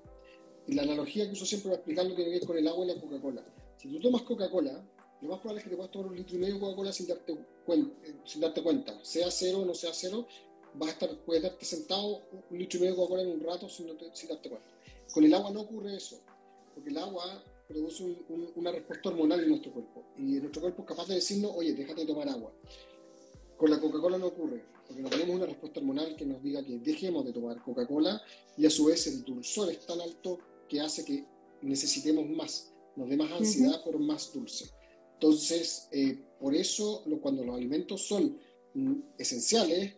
Y la analogía que uso siempre para explicarlo tiene que ver con el agua y la Coca-Cola. Si tú tomas Coca-Cola, lo más probable es que te puedas tomar un litro y medio de Coca-Cola sin darte, eh, cuenta. Sea cero o no sea cero, vas a estar, puedes darte sentado un litro y medio de Coca-Cola en un rato sin, sin darte cuenta. Con el agua no ocurre eso, porque el agua produce una respuesta hormonal en nuestro cuerpo. Y nuestro cuerpo es capaz de decirnos, oye, déjate de tomar agua. Con la Coca-Cola no ocurre, porque no tenemos una respuesta hormonal que nos diga que dejemos de tomar Coca-Cola y a su vez el dulzor es tan alto que hace que necesitemos más, nos dé más ansiedad por más dulce. Entonces, eh, por eso cuando los alimentos son mm, esenciales,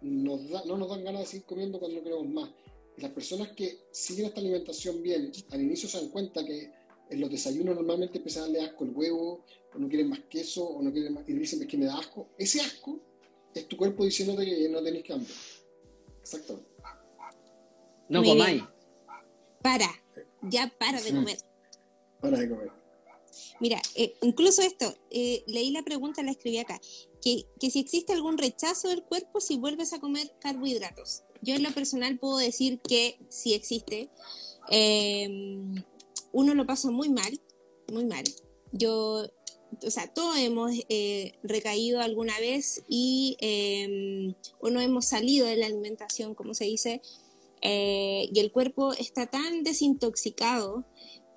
nos no nos dan ganas de seguir comiendo cuando no queremos más. Y las personas que siguen esta alimentación bien, al inicio se dan cuenta que en los desayunos normalmente empiezan a darle asco el huevo, o no quieren más queso, o no quieren más, y dicen que me da asco. Ese asco es tu cuerpo diciéndote que no tenés cambio. Exacto. No comáis. Para, ya para de comer. Para de comer. Mira, eh, incluso esto, eh, leí la pregunta, la escribí acá, que, que, si existe algún rechazo del cuerpo si vuelves a comer carbohidratos. Yo en lo personal puedo decir que sí existe. Eh, uno lo pasa muy mal, muy mal. Yo, o sea, todos hemos eh, recaído alguna vez y eh, o no hemos salido de la alimentación, como se dice, eh, y el cuerpo está tan desintoxicado,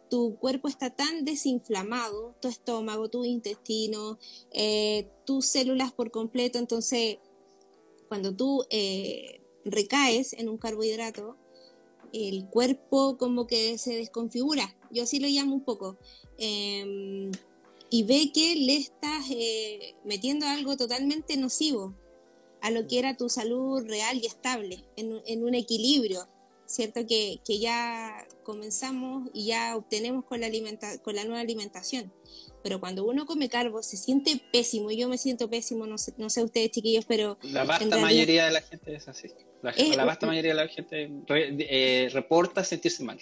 tu cuerpo está tan desinflamado, tu estómago, tu intestino, tus células por completo, entonces cuando tú recaes en un carbohidrato, el cuerpo como que se desconfigura, yo así lo llamo un poco, em, y ve que le estás eh, metiendo algo totalmente nocivo a lo que era tu salud real y estable, en, un equilibrio, ¿cierto? Que, ya comenzamos y ya obtenemos con la, con la nueva alimentación. Pero cuando uno come carbo se siente pésimo, yo me siento pésimo, no sé, no sé ustedes chiquillos, pero... La vasta mayoría de la gente es así. La, vasta mayoría de la gente eh, reporta sentirse mal.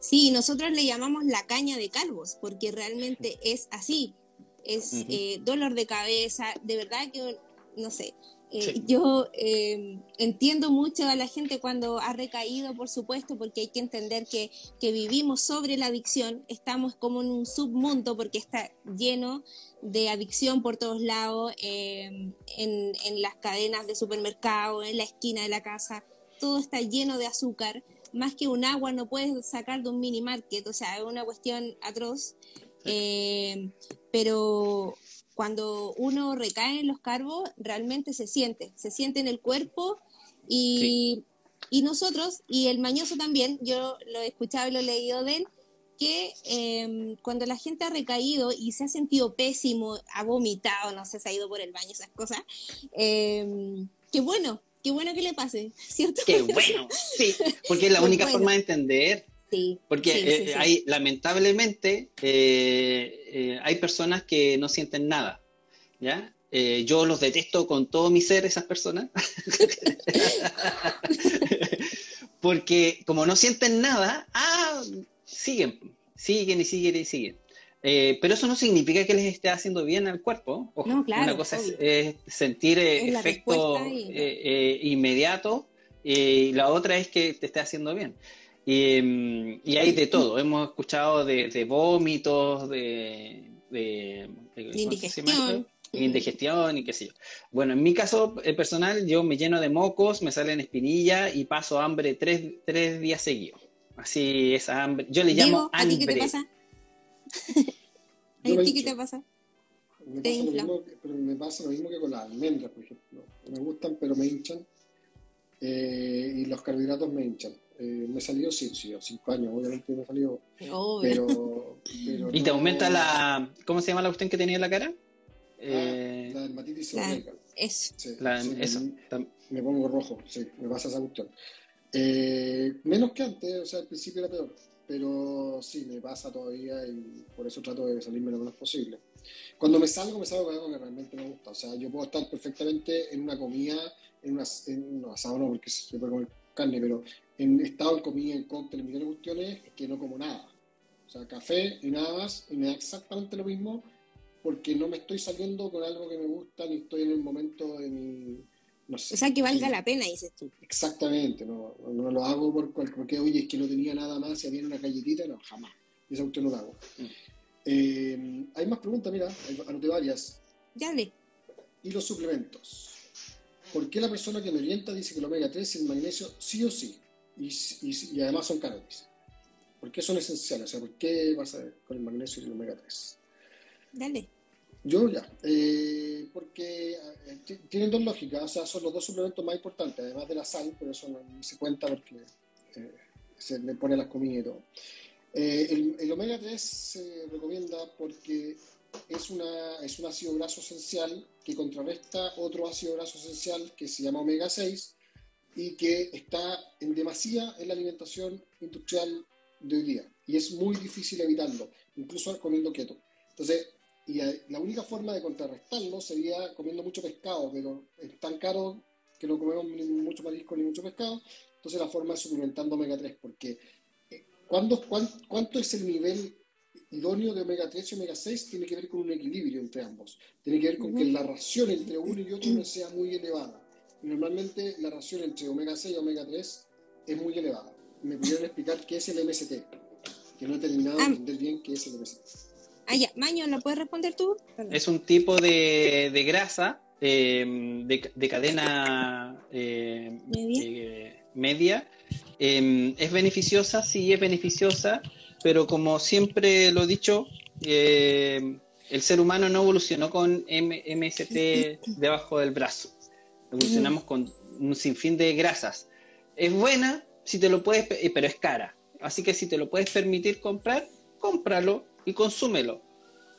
Sí, nosotros le llamamos la caña de calvos, porque realmente es así. Es eh, dolor de cabeza, de verdad que, no sé, eh, yo em, entiendo mucho a la gente cuando ha recaído, por supuesto, porque hay que entender que, que, vivimos sobre la adicción, estamos como en un submundo porque está lleno de adicción por todos lados, em, en, en, las cadenas de supermercado, en la esquina de la casa, todo está lleno de azúcar, más que un agua no puedes sacar de un mini market, o sea, es una cuestión atroz, em, pero cuando uno recae en los carbos, realmente se siente, se siente en el cuerpo y, y nosotros, y el mañoso también, yo lo he escuchado y lo he leído de él, que em, cuando la gente ha recaído y se ha sentido pésimo, ha vomitado, no sé, se ha ido por el baño, esas cosas, eh, qué bueno, qué bueno que le pase, ¿cierto? Qué bueno, sí, porque es la única forma de entender porque eh, hay, lamentablemente, eh, eh, hay personas que no sienten nada, ¿ya? yo los detesto con todo mi ser, esas personas. Porque como no sienten nada, ah, siguen, siguen y siguen y siguen. pero eso no significa que les esté haciendo bien al cuerpo. no, claro, una cosa es, sentir efecto inmediato y la otra es que te esté haciendo bien. Y, y hay de todo. Hemos escuchado de, de vómitos, de, de, indigestión. indigestión y qué sé yo. Bueno, en mi caso personal, yo me lleno de mocos, me salen espinillas y paso hambre tres, tres días seguidos. Así esa hambre. Yo le llamo hambre. ¿A ti qué te pasa? ¿A ti qué te pasa? Me pasa, lo mismo, pero me pasa lo mismo que con las almendras, por ejemplo. Me gustan, pero me hinchan. Eh, y los carbohidratos me hinchan. Eh, me salió, sí, sí, cinco años, obviamente me salió. Pero, pero, ¿Y te aumenta la. ¿Cómo se llama la cuestión que tenía en la cara? Ah, eh, la dermatitis seborreica. Eso. eso. Me, pongo rojo, sí, me pasa esa cuestión. Eh, menos que antes, o sea, al principio era peor, pero sí, me pasa todavía y por eso trato de salirme lo menos posible. Cuando me salgo, me salgo con algo que realmente me gusta. O sea, yo puedo estar perfectamente en una comida, en una, en, no, asado no, porque se puede comer carne, pero en estado en comida, en cóctel, en millones de cuestiones, que no como nada. O sea, café y nada más, y me da exactamente lo mismo, porque no me estoy saliendo con algo que me gusta, ni estoy en el momento de mi, No sé. O sea, que valga la pena, dices tú. Exactamente, no, no lo hago por, porque, oye, es que no tenía nada más, si había una galletita, no, jamás. Esa usted no lo hago. Mm. Eh, hay más preguntas, mira, anoté varias. Dale. Y los suplementos. ¿Por qué la persona que me orienta dice que el omega 3 y el magnesio sí o sí? Y, y, además son caros, ¿Por qué son esenciales? O sea, ¿por qué pasa con el magnesio y el omega 3? Dale. Yo ya, eh, porque eh, tienen dos lógicas, o sea, son los dos suplementos más importantes, además de la sal, pero eso no se cuenta porque eh, se le pone las comidas y todo. El, el, omega 3 se recomienda porque es, una, es un ácido graso esencial que contrarresta otro ácido graso esencial que se llama omega 6 y que está en demasía en la alimentación industrial de hoy día. Y es muy difícil evitarlo, incluso comiendo keto. Entonces, y la única forma de contrarrestarlo sería comiendo mucho pescado, pero es tan caro que no comemos ni mucho marisco ni mucho pescado. Entonces, la forma es suplementando omega 3, porque eh, ¿cuándo, ¿cuánto es el nivel idóneo de omega 3 y omega 6? Tiene que ver con un equilibrio entre ambos. Tiene que ver con que la ración entre uno y otro no sea muy elevada. Normalmente la ración entre omega 6 y omega 3 es muy elevada. ¿Me pudieron explicar qué es el MST? Que no he terminado de ah. entender bien qué es el MST. Ah, ya, Maño, ¿lo puedes responder tú? Es un tipo de, grasa em, de, cadena eh, media. Eh, em, es beneficiosa, sí es beneficiosa, pero como siempre lo he dicho, em, el ser humano no evolucionó con MST debajo del brazo. Evolucionamos con un sinfín de grasas. Es buena, si te lo puedes, eh, pero es cara. Así que si te lo puedes permitir comprar, cómpralo y consúmelo,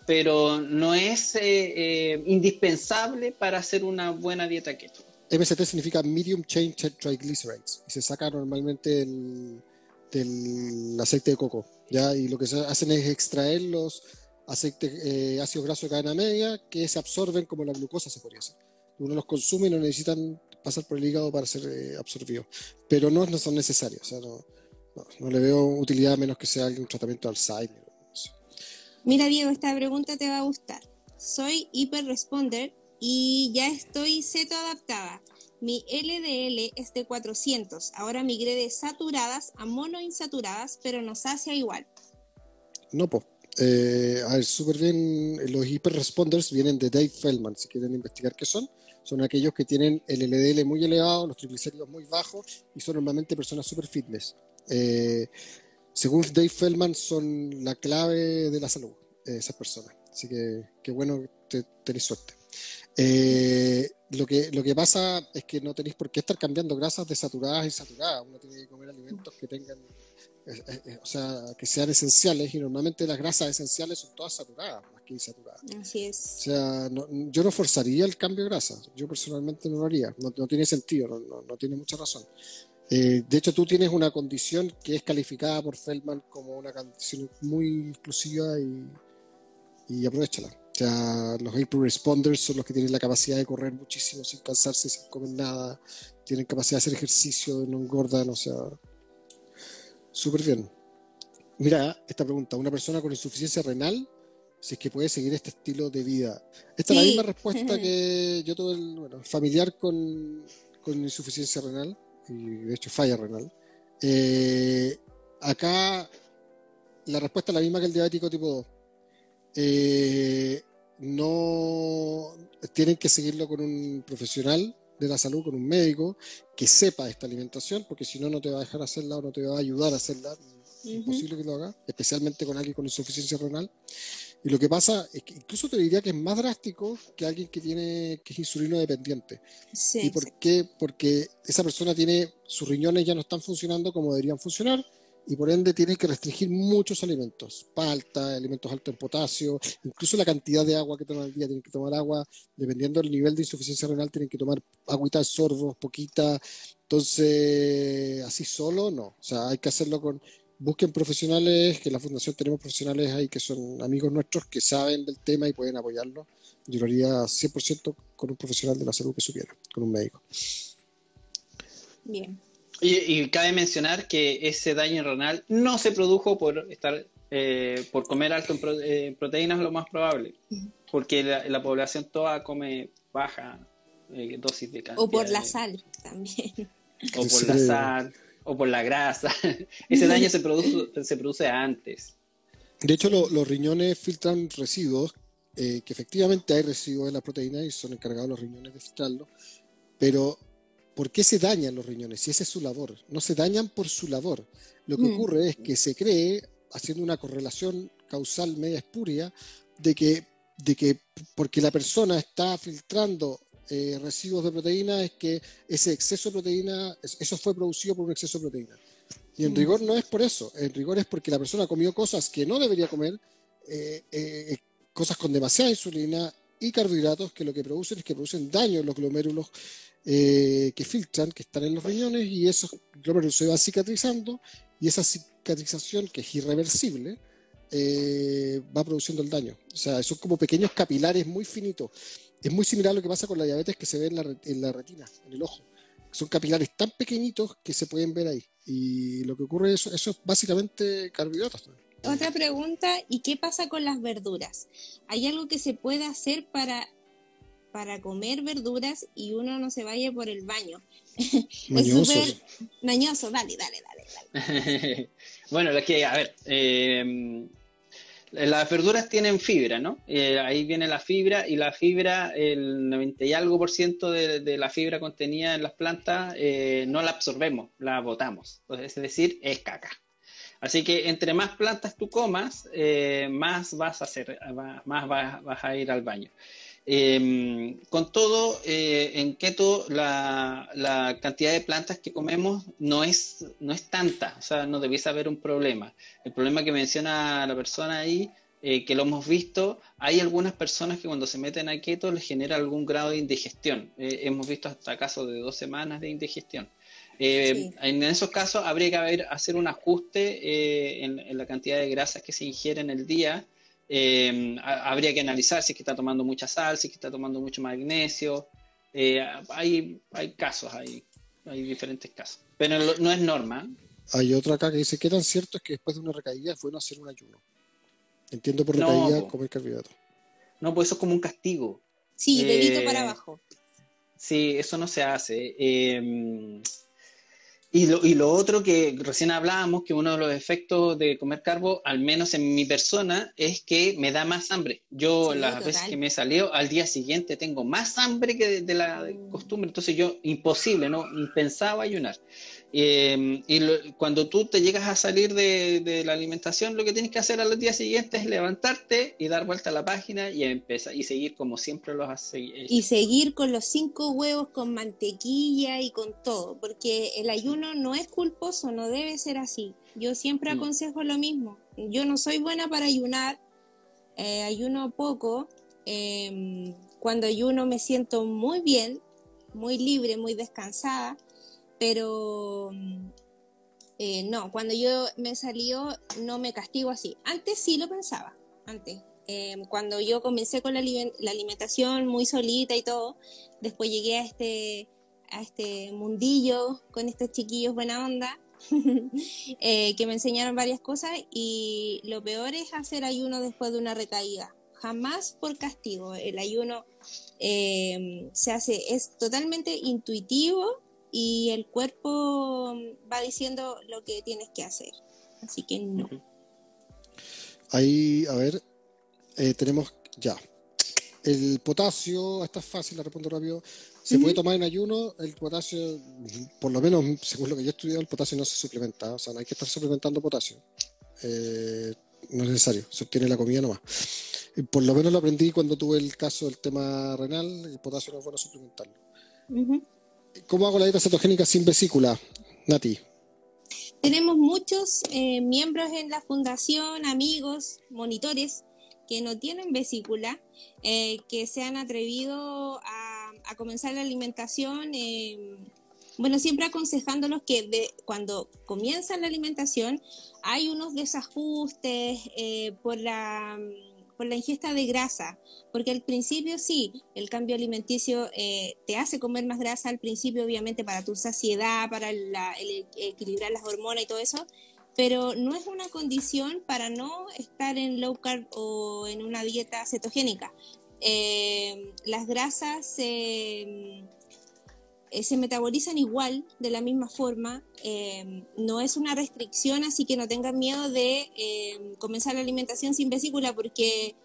pero no es eh, eh, indispensable para hacer una buena dieta keto. MST significa Medium Chain Triglycerides y se saca normalmente del, aceite de coco, ¿ya? Y lo que se hacen es extraer los aceites, ácidos grasos de cadena media que se absorben como la glucosa se podría hacer. Uno los consume y no necesitan pasar por el hígado para ser absorbidos, pero no, no son necesarios, o sea, no, no, le veo utilidad a menos que sea un tratamiento de Alzheimer Mira, Diego, esta pregunta te va a gustar. Soy hiperresponder y ya estoy ceto adaptada. Mi LDL es de 400. Ahora migré de saturadas a monoinsaturadas, pero nos hace igual. No, pues. a ver, súper bien. Los hiperresponders vienen de Dave Feldman. Si quieren investigar qué son, son aquellos que tienen el LDL muy elevado, los triglicéridos muy bajos y son normalmente personas súper fitness. Eh, según Dave Feldman, son la clave de la salud, eh, esas personas. Así que qué bueno que tenéis suerte. Eh, lo, que, lo que pasa es que no tenéis por qué estar cambiando grasas desaturadas y saturadas. Uno tiene que comer alimentos que tengan, o sea, que sean esenciales y normalmente las grasas esenciales son todas saturadas, que insaturadas. Así es. O sea, yo no forzaría el cambio de grasa. Yo personalmente no lo haría. No, no tiene sentido, no, no, tiene mucha razón. Eh, de hecho, tú tienes una condición que es calificada por Feldman como una condición muy exclusiva y, y aprovechala. O sea, los hyper responders son los que tienen la capacidad de correr muchísimo sin cansarse, sin comer nada, tienen capacidad de hacer ejercicio, no engordan, o sea, súper bien. Mira, esta pregunta, una persona con insuficiencia renal, si es que puede seguir este estilo de vida. Esta es la misma respuesta que yo tuve, el, bueno, familiar con, con insuficiencia renal y de hecho falla renal. Eh, acá la respuesta es la misma que el diabético tipo 2. Eh, no tienen que seguirlo con un profesional de la salud, con un médico que sepa esta alimentación, porque si no, no te va a dejar hacerla o no te va a ayudar a hacerla. Es imposible que lo haga, especialmente con alguien con insuficiencia renal. Y lo que pasa es que incluso te diría que es más drástico que alguien que tiene que es insulino dependiente. ¿Y por qué? Porque esa persona tiene sus riñones ya no están funcionando como deberían funcionar y por ende tiene que restringir muchos alimentos, palta, alimentos altos en potasio, incluso la cantidad de agua que toman al día, tienen que tomar agua, dependiendo del nivel de insuficiencia renal, tienen que tomar agüita de sorbos, poquita, entonces así solo no, o sea, hay que hacerlo con, busquen profesionales, que en la fundación tenemos profesionales ahí que son amigos nuestros que saben del tema y pueden apoyarlo. Yo lo haría 100% con un profesional de la salud que supiera, con un médico. Bien. Y, cabe mencionar que ese daño renal no se produjo por estar eh, por comer alto en eh, proteínas, lo más probable, porque la, población toda come baja eh, dosis de cantidad. O por la sal también. O por la sal, o por la grasa. Ese daño se produce, se produce antes. De hecho, los riñones filtran residuos, eh, que efectivamente hay residuos en la proteína y son encargados los riñones de filtrarlo, pero ¿por qué se dañan los riñones? Si esa es su labor. No se dañan por su labor. Lo que mm. ocurre es que se cree, haciendo una correlación causal media espuria, de que, de que porque la persona está filtrando eh, residuos de proteína, es que ese exceso de proteína, eso fue producido por un exceso de proteína. Y en mm. rigor no es por eso, en rigor es porque la persona comió cosas que no debería comer, eh, eh, cosas con demasiada insulina y carbohidratos que lo que producen es que producen daño en los glomérulos que filtran, que están en los riñones, y esos glomérulos se van cicatrizando, y esa cicatrización, que es irreversible, va produciendo el daño. O sea, son como pequeños capilares muy finitos. Es muy similar a lo que pasa con la diabetes que se ve en la, en la retina, en el ojo. Son capilares tan pequeñitos que se pueden ver ahí. Y lo que ocurre es eso es básicamente carbohidratos. Otra pregunta, ¿y qué pasa con las verduras? ¿Hay algo que se puede hacer para, para comer verduras y uno no se vaya por el baño? Mañoso. mañoso, dale, dale, dale. bueno, lo que, a ver, eh, las verduras tienen fibra, ¿no? Eh, ahí viene la fibra y la fibra, el 90 y algo por ciento de, la fibra contenida en las plantas eh, no la absorbemos, la botamos. es decir, es caca. Así que entre más plantas tú comas, eh, más vas a hacer, más vas, a ir al baño. Em, con todo, en keto la, la, cantidad de plantas que comemos no es, no es tanta, o sea, no debiese haber un problema. El problema que menciona la persona ahí, eh, que lo hemos visto, hay algunas personas que cuando se meten a keto les genera algún grado de indigestión. Eh, hemos visto hasta casos de dos semanas de indigestión. Eh, en esos casos habría que haber, hacer un ajuste en, la cantidad de grasas que se ingiere en el día. Habría que analizar si es que está tomando mucha sal, si es que está tomando mucho magnesio. hay, hay casos, hay, hay diferentes casos. Pero no es norma. Hay otra acá que dice, ¿qué tan cierto es que después de una recaída es bueno hacer un ayuno? Entiendo por recaída comer carbohidratos. No, pues eso es como un castigo. Sí, dedito para eh, abajo. Sí, eso no se hace. Em, y, lo, y lo otro que recién hablábamos, que uno de los efectos de comer carbo, al menos en mi persona, es que me da más hambre. Yo las veces que me salió, al día siguiente tengo más hambre que de, la mm. costumbre. Entonces yo, imposible, ¿no? Impensaba ayunar. Em, y cuando tú te llegas a salir de, la alimentación, lo que tienes que hacer a los días siguientes es levantarte y dar vuelta a la página y empezar y seguir como siempre lo has seguido. Y seguir con los cinco huevos con mantequilla y con todo, porque el ayuno no es culposo, no debe ser así. Yo siempre aconsejo lo mismo. Yo no soy buena para ayunar, eh, ayuno poco. Em, cuando ayuno me siento muy bien, muy libre, muy descansada pero eh, no, cuando yo me salió no me castigo así. Antes sí lo pensaba, antes. Eh, cuando yo comencé con la, alimentación muy solita y todo, después llegué a este, a este mundillo con estos chiquillos buena onda, eh, que me enseñaron varias cosas y lo peor es hacer ayuno después de una recaída. Jamás por castigo. El ayuno se hace, es totalmente intuitivo y el cuerpo va diciendo lo que tienes que hacer. Así que no. Ahí, a ver, eh, tenemos ya. El potasio, esta es fácil, la respondo rápido. Se puede tomar en ayuno, el potasio, por lo menos según lo que yo he estudiado, el potasio no se suplementa, o sea, no hay que estar suplementando potasio. Eh, no es necesario, se obtiene la comida nomás. Por lo menos lo aprendí cuando tuve el caso del tema renal, el potasio no es bueno suplementarlo. ¿Cómo hago la dieta cetogénica sin vesícula, Nati? Tenemos muchos eh, miembros en la fundación, amigos, monitores que no tienen vesícula, eh, que se han atrevido a, comenzar la alimentación, eh, bueno, siempre aconsejándolos que cuando comienzan la alimentación hay unos desajustes por la por la ingesta de grasa, porque al principio sí, el cambio alimenticio eh, te hace comer más grasa al principio, obviamente para tu saciedad, para equilibrar las hormonas y todo eso, pero no es una condición para no estar en low carb o en una dieta cetogénica. eh, las grasas se, eh, se metabolizan igual, de la misma forma. Eh, no es una restricción, así que no tengan miedo de comenzar la alimentación sin vesícula porque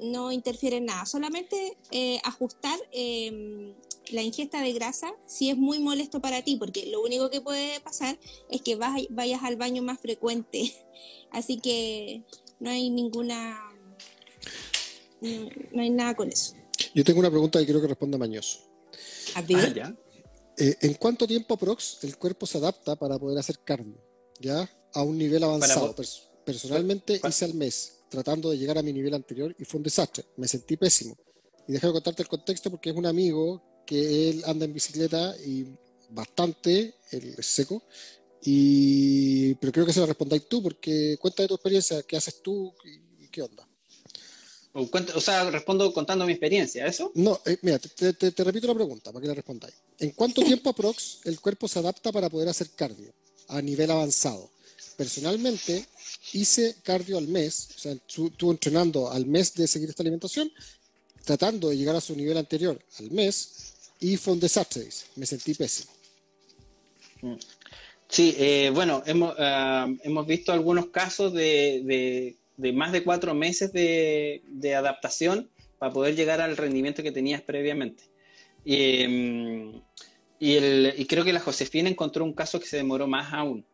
no interfiere en nada. Solamente ajustar la ingesta de grasa si es muy molesto para ti, porque lo único que puede pasar es que vayas al baño más frecuente. Así que no hay ninguna no, hay nada con eso. Yo tengo una pregunta que quiero que responda Mañoso. A. Ah, eh, ¿En cuánto tiempo aprox el cuerpo se adapta para poder hacer cardio? ¿Ya? A un nivel avanzado. personalmente hice al mes, tratando de llegar a mi nivel anterior y fue un desastre. Me sentí pésimo. Y déjame contarte el contexto porque es un amigo que él anda en bicicleta y bastante, el seco. Y, pero creo que se lo respondáis tú porque cuenta de tu experiencia, qué haces tú y qué onda. O, sea, respondo contando mi experiencia, ¿eso? No, eh, mira, te, repito la pregunta para que la respondáis. ¿En cuánto tiempo aprox el cuerpo se adapta para poder hacer cardio a nivel avanzado? Personalmente, hice cardio al mes, o sea, estuve entrenando al mes de seguir esta alimentación, tratando de llegar a su nivel anterior al mes, y fue un desastre, me sentí pésimo. Mm. Sí, eh, bueno, hemos, ah, hemos visto algunos casos de de más de cuatro meses de, adaptación para poder llegar al rendimiento que tenías previamente. Em, y, creo que la Josefina encontró un caso que se demoró más aún.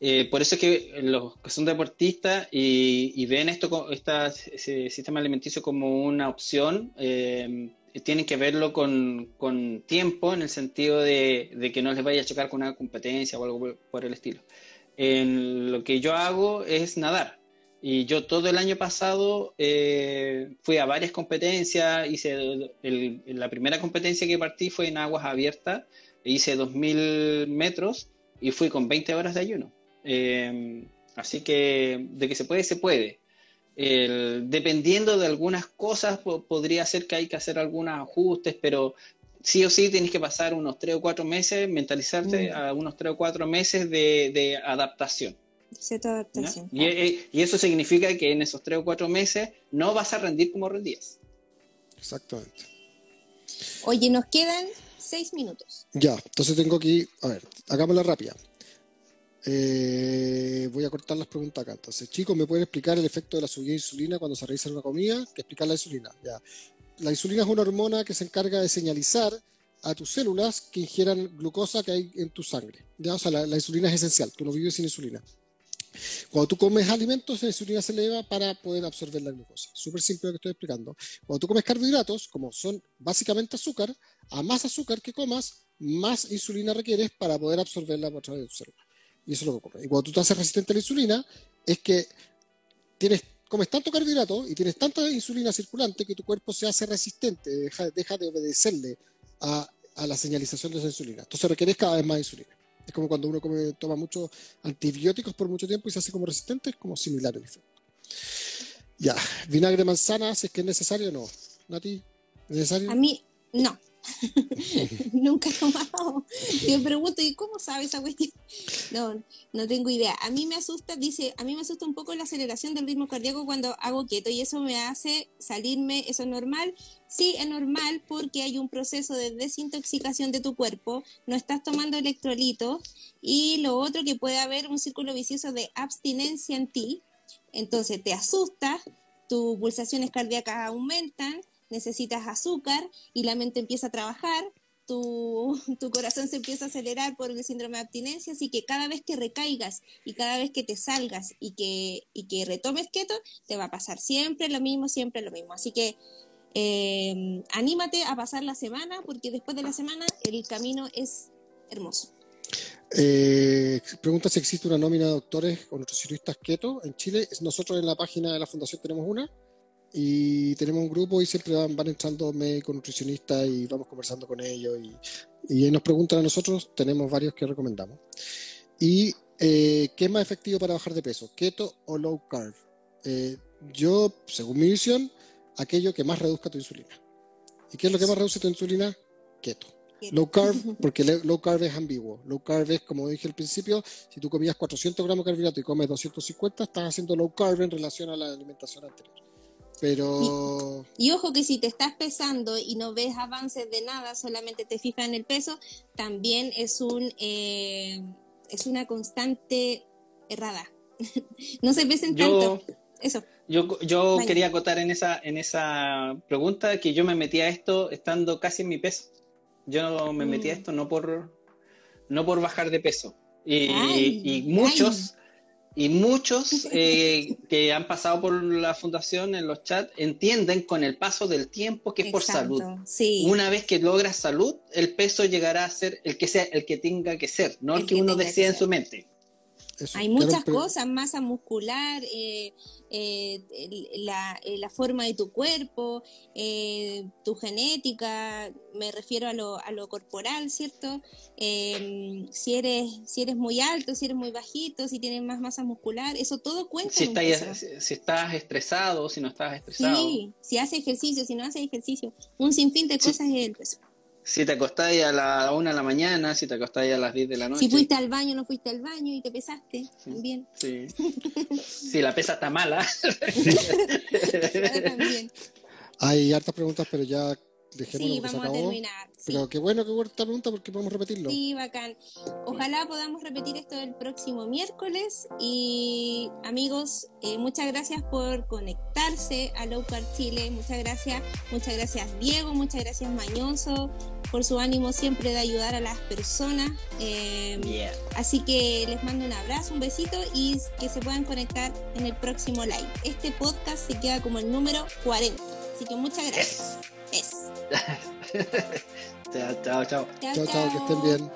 Eh, por eso es que los que son deportistas y, ven esto, este sistema alimenticio como una opción, em, tienen que verlo con, tiempo en el sentido de, de, que no les vaya a chocar con una competencia o algo por el estilo. En lo que yo hago es nadar. Y yo todo el año pasado eh, fui a varias competencias, hice la primera competencia que partí fue en aguas abiertas, hice 2.000 metros y fui con 20 horas de ayuno. Eh, así que de que se puede, se puede. dependiendo de algunas cosas, podría ser que hay que hacer algunos ajustes, pero sí o sí tienes que pasar unos 3 o 4 meses, mentalizarte mm. a unos 3 o 4 meses de, de adaptación. Y, eso significa que en esos tres o cuatro meses no vas a rendir como rendías. Exactamente. Oye, nos quedan seis minutos. Ya, entonces tengo aquí, a ver, hagámosla rápida. Eh, voy a cortar las preguntas acá. Entonces, chicos, ¿me pueden explicar el efecto de la subida de insulina cuando se realiza una comida? Que explicar la insulina. Ya. La insulina es una hormona que se encarga de señalizar a tus células que ingieran glucosa que hay en tu sangre. ¿ya? O sea, la, la insulina es esencial. Tú no vives sin insulina. Cuando tú comes alimentos, la insulina se eleva para poder absorber la glucosa. Súper simple lo que estoy explicando. Cuando tú comes carbohidratos, como son básicamente azúcar, a más azúcar que comas, más insulina requieres para poder absorberla a través de tu célula. Y eso es lo que ocurre. Y cuando tú te haces resistente a la insulina, es que tienes, comes tanto carbohidrato y tienes tanta insulina circulante que tu cuerpo se hace resistente, deja, de obedecerle a, a la señalización de esa insulina. Entonces requieres cada vez más insulina. Es como cuando uno come, toma muchos antibióticos por mucho tiempo y se hace como resistente, es como similar el efecto. Ya, vinagre de manzana, si es que es necesario o no. ¿Nati? ¿Necesario? A mí, no. Nunca he tomado. Me pregunto, ¿y cómo sabe esa cuestión? No, no tengo idea. A mí me asusta, dice, a mí me asusta un poco la aceleración del ritmo cardíaco cuando hago keto y eso me hace salirme, ¿eso es normal? Sí, es normal porque hay un proceso de desintoxicación de tu cuerpo, no estás tomando electrolitos y lo otro que puede haber un círculo vicioso de abstinencia en ti, entonces te asustas, tus pulsaciones cardíacas aumentan, necesitas azúcar y la mente empieza a trabajar, tu, tu, corazón se empieza a acelerar por el síndrome de abstinencia, así que cada vez que recaigas y cada vez que te salgas y que, y que retomes keto, te va a pasar siempre lo mismo, siempre lo mismo. Así que eh, anímate a pasar la semana, porque después de la semana el camino es hermoso. Eh, pregunta si existe una nómina de doctores o nutricionistas keto en Chile. Nosotros en la página de la fundación tenemos una y tenemos un grupo y siempre van, van entrando médicos, nutricionistas y vamos conversando con ellos y, y nos preguntan a nosotros, tenemos varios que recomendamos. ¿Y eh, qué es más efectivo para bajar de peso, keto o low carb? Eh, yo, según mi visión, aquello que más reduzca tu insulina. ¿Y qué es lo que más reduce tu insulina? Keto. Low carb, porque low carb es ambiguo. Low carb es, como dije al principio, si tú comías 400 gramos de carbohidrato y comes 250, estás haciendo low carb en relación a la alimentación anterior. Pero. Y, ojo que si te estás pesando y no ves avances de nada, solamente te fijas en el peso, también es un eh, es una constante errada. no se pesen tanto. Eso. Yo, yo quería acotar en esa, en esa pregunta que yo me metí a esto estando casi en mi peso. Yo me metí a mm. esto no por, no por bajar de peso. Y, muchos, y muchos eh, que han pasado por la fundación en los chats entienden con el paso del tiempo que es por salud. Una vez que logras salud, el peso llegará a ser el que sea, el que tenga que ser, no el, que, uno desea en su mente. Hay muchas cosas, masa muscular, eh, eh, la, eh, la, forma de tu cuerpo, eh, tu genética, me refiero a lo, a lo corporal, ¿cierto? Si, eres, si eres muy alto, si eres muy bajito, si tienes más masa muscular, eso todo cuenta. Si, si estás estresado, si no estás estresado. Sí, si haces ejercicio, si no haces ejercicio, un sinfín de cosas es el peso. Si te acostáis a la una de la mañana, si te acostáis a las 10 de la noche. Si fuiste al baño, no fuiste al baño y te pesaste también. Sí. si la pesa está mala. también. Hay hartas preguntas, pero ya dejémoslo sí, vamos a terminar. Pero qué bueno que hubo esta pregunta porque podemos repetirlo. Sí, bacán. Ojalá podamos repetir esto el próximo miércoles. Y amigos, eh, muchas gracias por conectarse a Low Carb Chile. Muchas gracias, muchas gracias Diego, muchas gracias Mañoso por su ánimo siempre de ayudar a las personas. Em, así que les mando un abrazo, un besito y que se puedan conectar en el próximo live. Este podcast se queda como el número 40. Así que muchas gracias. Es. chao, chao, chao. Chao, chao, que estén bien.